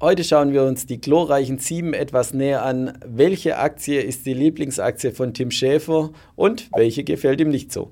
Heute schauen wir uns die glorreichen Sieben etwas näher an. Welche Aktie ist die Lieblingsaktie von Tim Schäfer und welche gefällt ihm nicht so?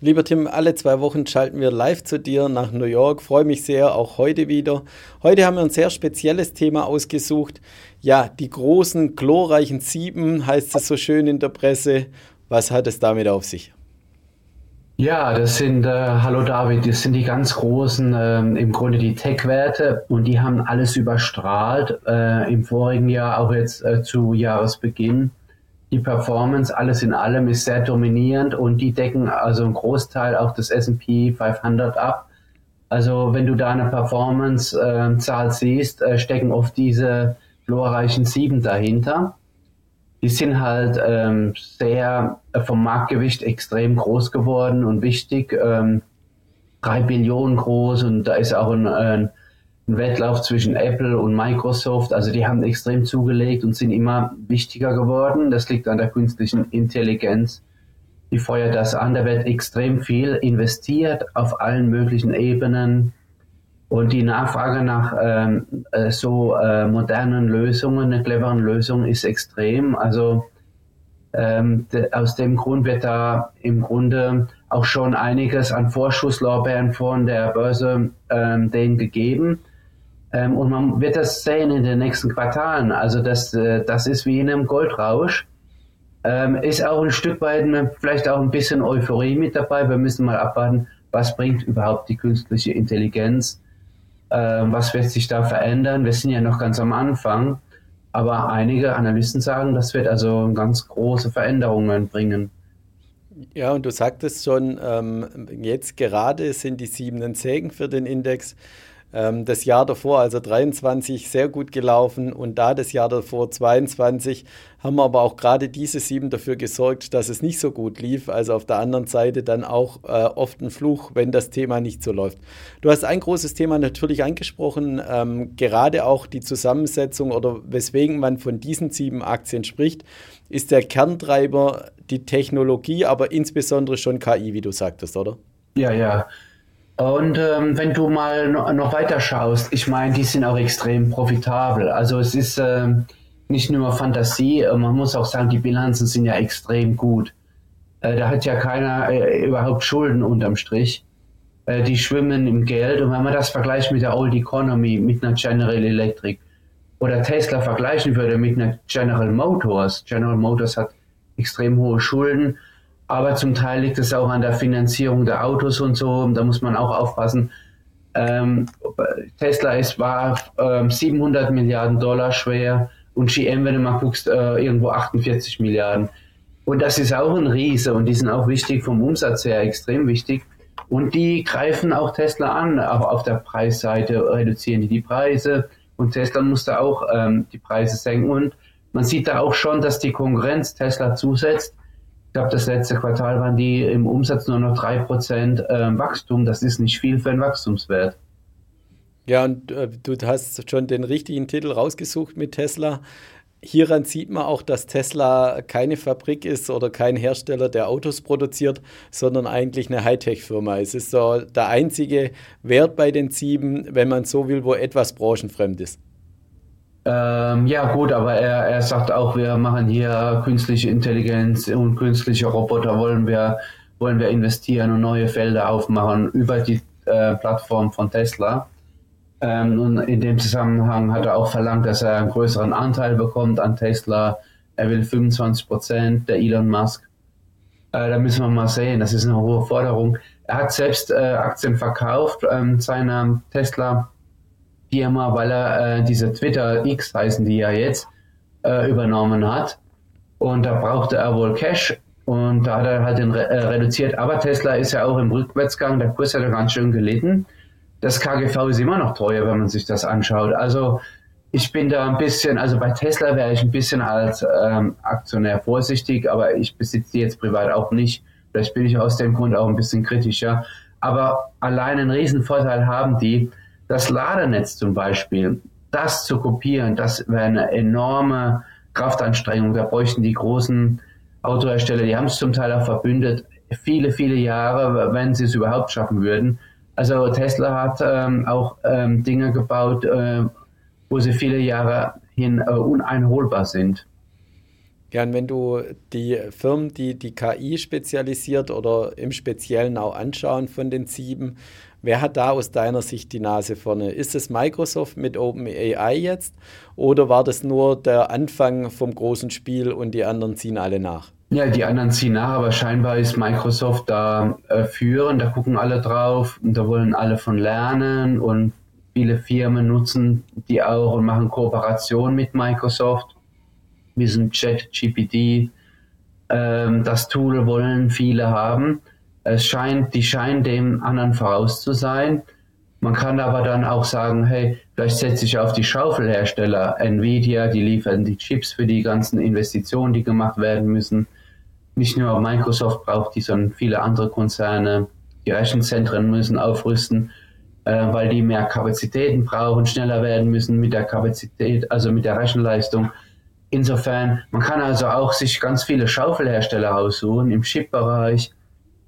Lieber Tim, alle zwei Wochen schalten wir live zu dir nach New York. Freue mich sehr, auch heute wieder. Heute haben wir ein sehr spezielles Thema ausgesucht. Ja, die großen, glorreichen Sieben heißt es so schön in der Presse. Was hat es damit auf sich? Ja, das sind, äh, hallo David, das sind die ganz großen, äh, im Grunde die Tech-Werte und die haben alles überstrahlt. Äh, Im vorigen Jahr, auch jetzt äh, zu Jahresbeginn. Die Performance, alles in allem, ist sehr dominierend und die decken also einen Großteil auch des S&P 500 ab. Also wenn du da eine Performance-Zahl siehst, äh, stecken oft diese glorreichen Sieben dahinter die sind halt ähm, sehr äh, vom Marktgewicht extrem groß geworden und wichtig. Ähm, drei Billionen groß und da ist auch ein, ein, ein, Wettlauf zwischen Apple und Microsoft. Also die haben extrem zugelegt und sind immer wichtiger geworden. Das liegt an der künstlichen Intelligenz. Die feuert das an. Da wird extrem viel investiert auf allen möglichen Ebenen. Und die Nachfrage nach ähm, äh, so äh, modernen Lösungen, cleveren Lösung ist extrem. Also ähm, de, aus dem Grund wird da im Grunde auch schon einiges an Vorschusslorbeeren von der Börse ähm, denen gegeben. Ähm, und man wird das sehen in den nächsten Quartalen. Also das, äh, das ist wie in einem Goldrausch. Ähm, ist auch ein Stück weit vielleicht auch ein bisschen Euphorie mit dabei. Wir müssen mal abwarten, was bringt überhaupt die künstliche Intelligenz was wird sich da verändern? Wir sind ja noch ganz am Anfang, aber einige Analysten sagen, das wird also ganz große Veränderungen bringen. Ja, und du sagtest schon, ähm, jetzt gerade sind die siebenen Sägen für den Index. Ähm, das Jahr davor, also 23, sehr gut gelaufen und da das Jahr davor, 22, haben aber auch gerade diese sieben dafür gesorgt, dass es nicht so gut lief. Also auf der anderen Seite dann auch äh, oft ein Fluch, wenn das Thema nicht so läuft. Du hast ein großes Thema natürlich angesprochen, ähm, gerade auch die Zusammensetzung oder weswegen man von diesen sieben Aktien spricht, ist der Kerntreiber die Technologie, aber insbesondere schon KI, wie du sagtest, oder? Ja, ja. Und ähm, wenn du mal no, noch weiter schaust, ich meine, die sind auch extrem profitabel. Also es ist ähm, nicht nur Fantasie, äh, man muss auch sagen, die Bilanzen sind ja extrem gut. Äh, da hat ja keiner äh, überhaupt Schulden unterm Strich. Äh, die schwimmen im Geld. Und wenn man das vergleicht mit der Old Economy, mit einer General Electric oder Tesla vergleichen würde mit einer General Motors, General Motors hat extrem hohe Schulden aber zum Teil liegt es auch an der Finanzierung der Autos und so. Da muss man auch aufpassen. Ähm, Tesla ist, war ähm, 700 Milliarden Dollar schwer und GM, wenn du mal guckst, äh, irgendwo 48 Milliarden. Und das ist auch ein Riese und die sind auch wichtig vom Umsatz her, extrem wichtig. Und die greifen auch Tesla an, auch auf der Preisseite reduzieren die die Preise und Tesla musste auch ähm, die Preise senken. Und man sieht da auch schon, dass die Konkurrenz Tesla zusetzt glaube, das letzte Quartal waren die im Umsatz nur noch 3% äh, Wachstum. Das ist nicht viel für einen Wachstumswert. Ja, und äh, du hast schon den richtigen Titel rausgesucht mit Tesla. Hieran sieht man auch, dass Tesla keine Fabrik ist oder kein Hersteller, der Autos produziert, sondern eigentlich eine Hightech-Firma. Es ist so der einzige Wert bei den sieben, wenn man so will, wo etwas branchenfremd ist. Ähm, ja, gut, aber er, er sagt auch, wir machen hier künstliche Intelligenz und künstliche Roboter wollen wir, wollen wir investieren und neue Felder aufmachen über die äh, Plattform von Tesla. Ähm, und in dem Zusammenhang hat er auch verlangt, dass er einen größeren Anteil bekommt an Tesla. Er will 25 Prozent, der Elon Musk. Äh, da müssen wir mal sehen, das ist eine hohe Forderung. Er hat selbst äh, Aktien verkauft ähm, seiner Tesla Firma, weil er äh, diese Twitter X heißen die ja jetzt äh, übernommen hat. Und da brauchte er wohl Cash und da hat er halt den äh, reduziert. Aber Tesla ist ja auch im Rückwärtsgang, der Kurs hat ja ganz schön gelitten. Das KGV ist immer noch teuer, wenn man sich das anschaut. Also ich bin da ein bisschen, also bei Tesla wäre ich ein bisschen als ähm, Aktionär vorsichtig, aber ich besitze die jetzt privat auch nicht. Vielleicht bin ich aus dem Grund auch ein bisschen kritischer. Aber allein einen riesen Vorteil haben die, das Ladernetz zum Beispiel, das zu kopieren, das wäre eine enorme Kraftanstrengung. Da bräuchten die großen Autohersteller, die haben es zum Teil auch verbündet, viele, viele Jahre, wenn sie es überhaupt schaffen würden. Also Tesla hat ähm, auch ähm, Dinge gebaut, äh, wo sie viele Jahre hin äh, uneinholbar sind. Ja, und wenn du die Firmen, die die KI spezialisiert oder im Speziellen auch anschauen von den sieben, wer hat da aus deiner Sicht die Nase vorne? Ist es Microsoft mit OpenAI jetzt oder war das nur der Anfang vom großen Spiel und die anderen ziehen alle nach? Ja, die anderen ziehen nach, aber scheinbar ist Microsoft da äh, führend, da gucken alle drauf und da wollen alle von lernen und viele Firmen nutzen die auch und machen Kooperation mit Microsoft diesem Chat-GPT. Ähm, das Tool wollen viele haben. Es scheint, die scheinen dem anderen voraus zu sein. Man kann aber dann auch sagen, hey, vielleicht setze ich auf die Schaufelhersteller, Nvidia, die liefern die Chips für die ganzen Investitionen, die gemacht werden müssen. Nicht nur Microsoft braucht die, sondern viele andere Konzerne. Die Rechenzentren müssen aufrüsten, äh, weil die mehr Kapazitäten brauchen, schneller werden müssen mit der Kapazität, also mit der Rechenleistung. Insofern, man kann also auch sich ganz viele Schaufelhersteller aussuchen im Chip-Bereich,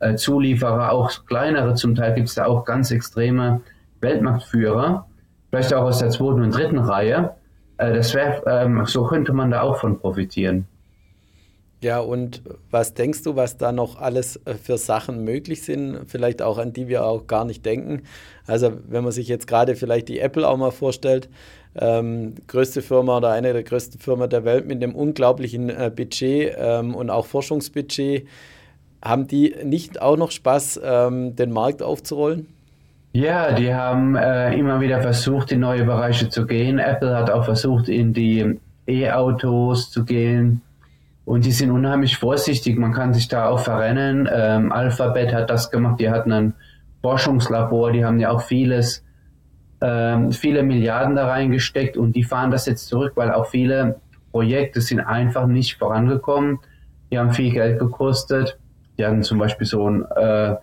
äh, Zulieferer, auch kleinere, zum Teil gibt es da auch ganz extreme Weltmarktführer, vielleicht auch aus der zweiten und dritten Reihe. Äh, das wär, ähm, so könnte man da auch von profitieren. Ja, und was denkst du, was da noch alles äh, für Sachen möglich sind, vielleicht auch an die wir auch gar nicht denken? Also wenn man sich jetzt gerade vielleicht die Apple auch mal vorstellt, ähm, größte Firma oder eine der größten Firmen der Welt mit einem unglaublichen äh, Budget ähm, und auch Forschungsbudget, haben die nicht auch noch Spaß, ähm, den Markt aufzurollen? Ja, die haben äh, immer wieder versucht, in neue Bereiche zu gehen. Apple hat auch versucht, in die E-Autos zu gehen und die sind unheimlich vorsichtig. Man kann sich da auch verrennen. Ähm, Alphabet hat das gemacht. Die hatten ein Forschungslabor. Die haben ja auch vieles, ähm, viele Milliarden da reingesteckt und die fahren das jetzt zurück, weil auch viele Projekte sind einfach nicht vorangekommen. Die haben viel Geld gekostet. Die hatten zum Beispiel so ein äh,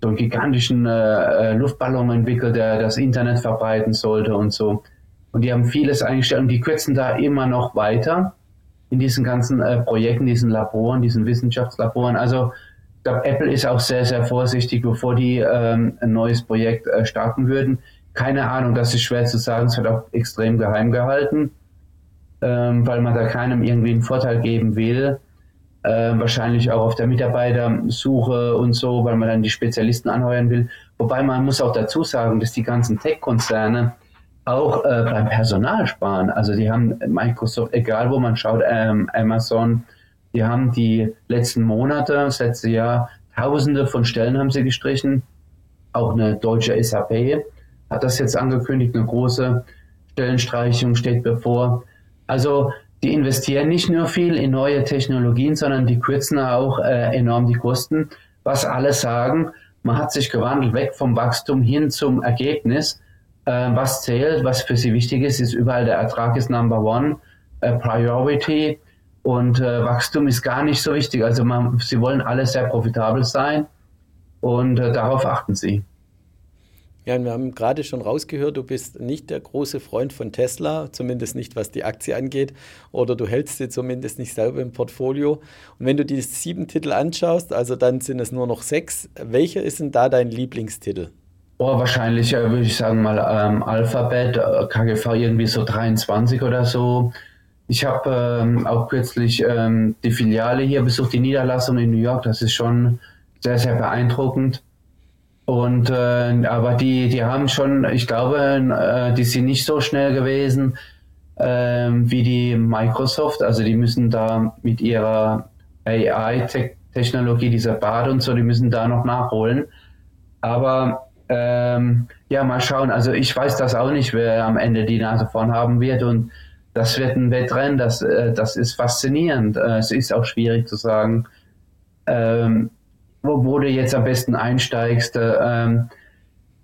so einen gigantischen äh, äh, Luftballon entwickelt, der das Internet verbreiten sollte und so. Und die haben vieles eingestellt und die kürzen da immer noch weiter in diesen ganzen äh, Projekten, diesen Laboren, diesen Wissenschaftslaboren. Also ich glaube, Apple ist auch sehr, sehr vorsichtig, bevor die ähm, ein neues Projekt äh, starten würden. Keine Ahnung, das ist schwer zu sagen. Es wird auch extrem geheim gehalten, ähm, weil man da keinem irgendwie einen Vorteil geben will. Äh, wahrscheinlich auch auf der Mitarbeitersuche und so, weil man dann die Spezialisten anheuern will. Wobei man muss auch dazu sagen, dass die ganzen Tech-Konzerne auch äh, beim Personal sparen. Also die haben Microsoft, egal wo man schaut, ähm, Amazon, die haben die letzten Monate, das letzte Jahr, Tausende von Stellen haben sie gestrichen. Auch eine deutsche SAP hat das jetzt angekündigt, eine große Stellenstreichung steht bevor. Also die investieren nicht nur viel in neue Technologien, sondern die kürzen auch äh, enorm die Kosten. Was alle sagen, man hat sich gewandelt weg vom Wachstum hin zum Ergebnis. Äh, was zählt, was für sie wichtig ist, ist überall der Ertrag ist Number One, äh, Priority und äh, Wachstum ist gar nicht so wichtig. Also man, sie wollen alle sehr profitabel sein und äh, darauf achten sie. Ja, wir haben gerade schon rausgehört, du bist nicht der große Freund von Tesla, zumindest nicht was die Aktie angeht, oder du hältst sie zumindest nicht selber im Portfolio. Und wenn du die sieben Titel anschaust, also dann sind es nur noch sechs, welcher ist denn da dein Lieblingstitel? Oh, wahrscheinlich äh, würde ich sagen mal ähm, Alphabet, äh, KGV irgendwie so 23 oder so. Ich habe ähm, auch kürzlich ähm, die Filiale hier besucht, die Niederlassung in New York. Das ist schon sehr, sehr beeindruckend. Und äh, aber die, die haben schon, ich glaube, äh, die sind nicht so schnell gewesen äh, wie die Microsoft. Also die müssen da mit ihrer AI-Technologie, dieser Bad und so, die müssen da noch nachholen. Aber ähm, ja, mal schauen. Also ich weiß das auch nicht, wer am Ende die Nase vorn haben wird. Und das wird ein Wettrennen, das, äh, das ist faszinierend. Äh, es ist auch schwierig zu sagen, ähm, wo, wo, du jetzt am besten einsteigst. Äh, ähm,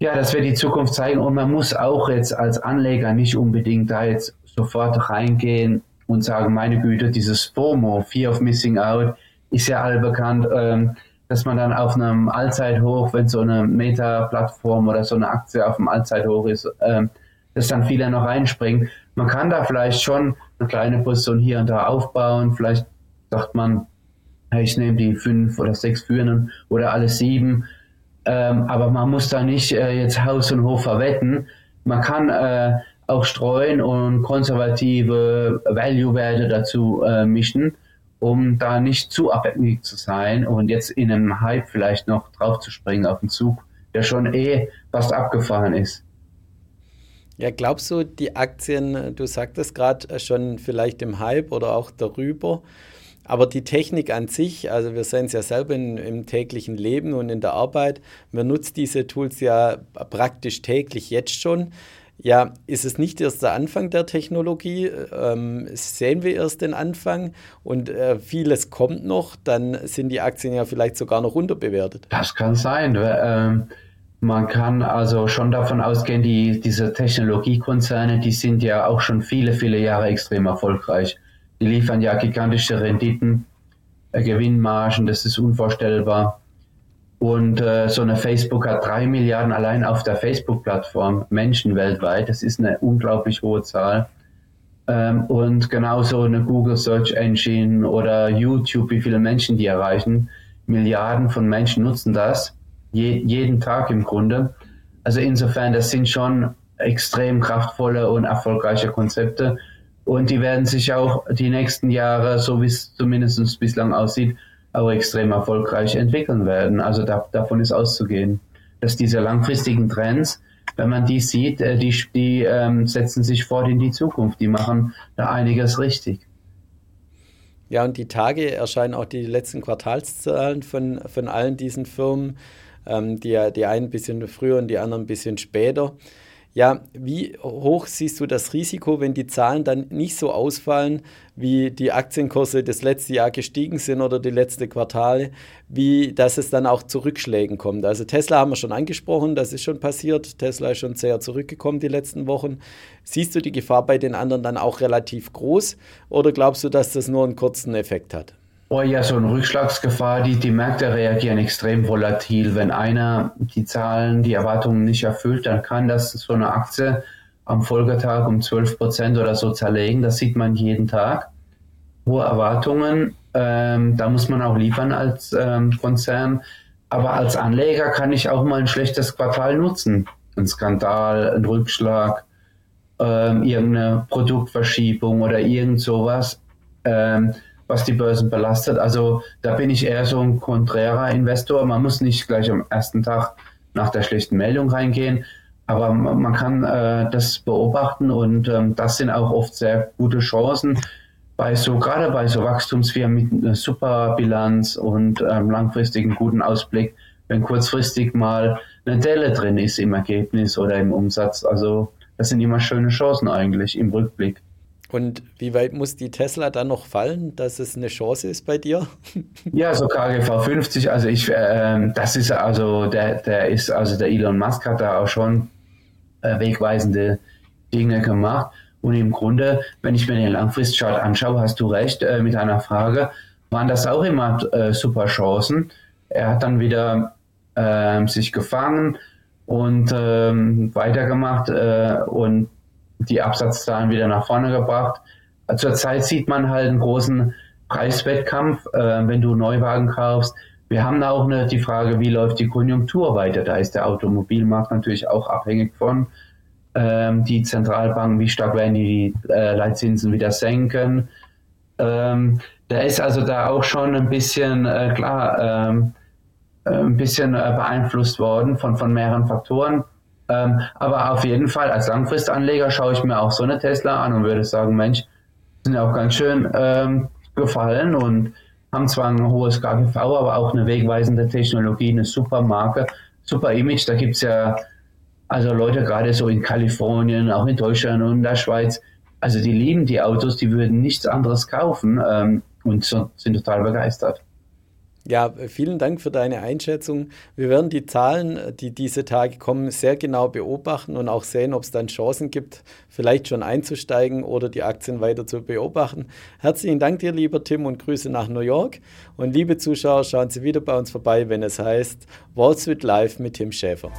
ja, das wird die Zukunft zeigen. Und man muss auch jetzt als Anleger nicht unbedingt da jetzt sofort reingehen und sagen, meine Güte, dieses FOMO, Fear of Missing Out, ist ja allbekannt. Ähm, dass man dann auf einem Allzeithoch, wenn so eine Meta-Plattform oder so eine Aktie auf dem Allzeithoch ist, ähm, dass dann viele noch reinspringen. Man kann da vielleicht schon eine kleine Position hier und da aufbauen. Vielleicht sagt man, ich nehme die fünf oder sechs Führenden oder alle sieben. ähm, aber man muss da nicht äh, jetzt Haus und Hof verwetten. Man kann äh, auch streuen und konservative Value-Werte dazu äh, mischen, um da nicht zu abhängig zu sein und jetzt in einem Hype vielleicht noch drauf zu springen auf den Zug, der schon eh fast abgefahren ist. Ja, glaubst du, die Aktien, du sagtest gerade schon vielleicht im Hype oder auch darüber, aber die Technik an sich, also wir sehen es ja selber in, im täglichen Leben und in der Arbeit, man nutzt diese Tools ja praktisch täglich jetzt schon. Ja, ist es nicht erst der Anfang der Technologie? Ähm, sehen wir erst den Anfang und äh, vieles kommt noch, dann sind die Aktien ja vielleicht sogar noch unterbewertet. Das kann sein. Ähm, man kann also schon davon ausgehen, die, diese Technologiekonzerne, die sind ja auch schon viele, viele Jahre extrem erfolgreich. Die liefern ja gigantische Renditen, äh, Gewinnmargen, das ist unvorstellbar. Und äh, so eine Facebook hat drei Milliarden allein auf der Facebook-Plattform Menschen weltweit. Das ist eine unglaublich hohe Zahl. Ähm, und genauso eine Google Search Engine oder YouTube, wie viele Menschen die erreichen. Milliarden von Menschen nutzen das. Je, jeden Tag im Grunde. Also insofern, das sind schon extrem kraftvolle und erfolgreiche Konzepte. Und die werden sich auch die nächsten Jahre, so wie es zumindest bislang aussieht, auch extrem erfolgreich entwickeln werden. Also da, davon ist auszugehen, dass diese langfristigen Trends, wenn man die sieht, äh, die, die ähm, setzen sich fort in die Zukunft. Die machen da einiges richtig. Ja, und die Tage erscheinen auch die letzten Quartalszahlen von, von allen diesen Firmen, ähm, die, die einen ein bisschen früher und die anderen ein bisschen später. Ja, wie hoch siehst du das Risiko, wenn die Zahlen dann nicht so ausfallen, wie die Aktienkurse das letzte Jahr gestiegen sind oder die letzte Quartale, wie dass es dann auch zu Rückschlägen kommt? Also Tesla haben wir schon angesprochen, das ist schon passiert. Tesla ist schon sehr zurückgekommen die letzten Wochen. Siehst du die Gefahr bei den anderen dann auch relativ groß oder glaubst du, dass das nur einen kurzen Effekt hat? Oh ja, so eine Rückschlagsgefahr, die, die Märkte reagieren extrem volatil. Wenn einer die Zahlen, die Erwartungen nicht erfüllt, dann kann das so eine Aktie am Folgetag um 12 Prozent oder so zerlegen. Das sieht man jeden Tag. Hohe Erwartungen, ähm, da muss man auch liefern als ähm, Konzern. Aber als Anleger kann ich auch mal ein schlechtes Quartal nutzen. Ein Skandal, ein Rückschlag, ähm, irgendeine Produktverschiebung oder irgend sowas. Ähm, was die Börsen belastet. Also da bin ich eher so ein konträrer Investor. Man muss nicht gleich am ersten Tag nach der schlechten Meldung reingehen, aber man kann äh, das beobachten und ähm, das sind auch oft sehr gute Chancen bei so gerade bei so Wachstumsfirmen mit einer super Bilanz und ähm, langfristigen guten Ausblick, wenn kurzfristig mal eine Delle drin ist im Ergebnis oder im Umsatz. Also das sind immer schöne Chancen eigentlich im Rückblick. Und wie weit muss die Tesla dann noch fallen, dass es eine Chance ist bei dir? Ja, so KGV 50, also ich, äh, das ist also, der, der ist, also der Elon Musk hat da auch schon äh, wegweisende Dinge gemacht. Und im Grunde, wenn ich mir den Langfristchart anschaue, hast du recht äh, mit einer Frage, waren das auch immer äh, super Chancen. Er hat dann wieder äh, sich gefangen und ähm, weitergemacht äh, und die Absatzzahlen wieder nach vorne gebracht. Zurzeit sieht man halt einen großen Preiswettkampf, äh, wenn du Neuwagen kaufst. Wir haben da auch eine, die Frage, wie läuft die Konjunktur weiter? Da ist der Automobilmarkt natürlich auch abhängig von. Ähm, die Zentralbanken, wie stark werden die äh, Leitzinsen wieder senken? Ähm, da ist also da auch schon ein bisschen, äh, klar, ähm, äh, ein bisschen äh, beeinflusst worden von, von mehreren Faktoren. Ähm, aber auf jeden Fall als Langfristanleger schaue ich mir auch so eine Tesla an und würde sagen, Mensch, sind ja auch ganz schön ähm, gefallen und haben zwar ein hohes KGV, aber auch eine wegweisende Technologie, eine super Marke, super Image. Da gibt es ja also Leute gerade so in Kalifornien, auch in Deutschland und in der Schweiz, also die lieben die Autos, die würden nichts anderes kaufen ähm, und so, sind total begeistert. Ja, vielen Dank für deine Einschätzung. Wir werden die Zahlen, die diese Tage kommen, sehr genau beobachten und auch sehen, ob es dann Chancen gibt, vielleicht schon einzusteigen oder die Aktien weiter zu beobachten. Herzlichen Dank dir, lieber Tim, und Grüße nach New York. Und liebe Zuschauer, schauen Sie wieder bei uns vorbei, wenn es heißt Wall Street Live mit Tim Schäfer.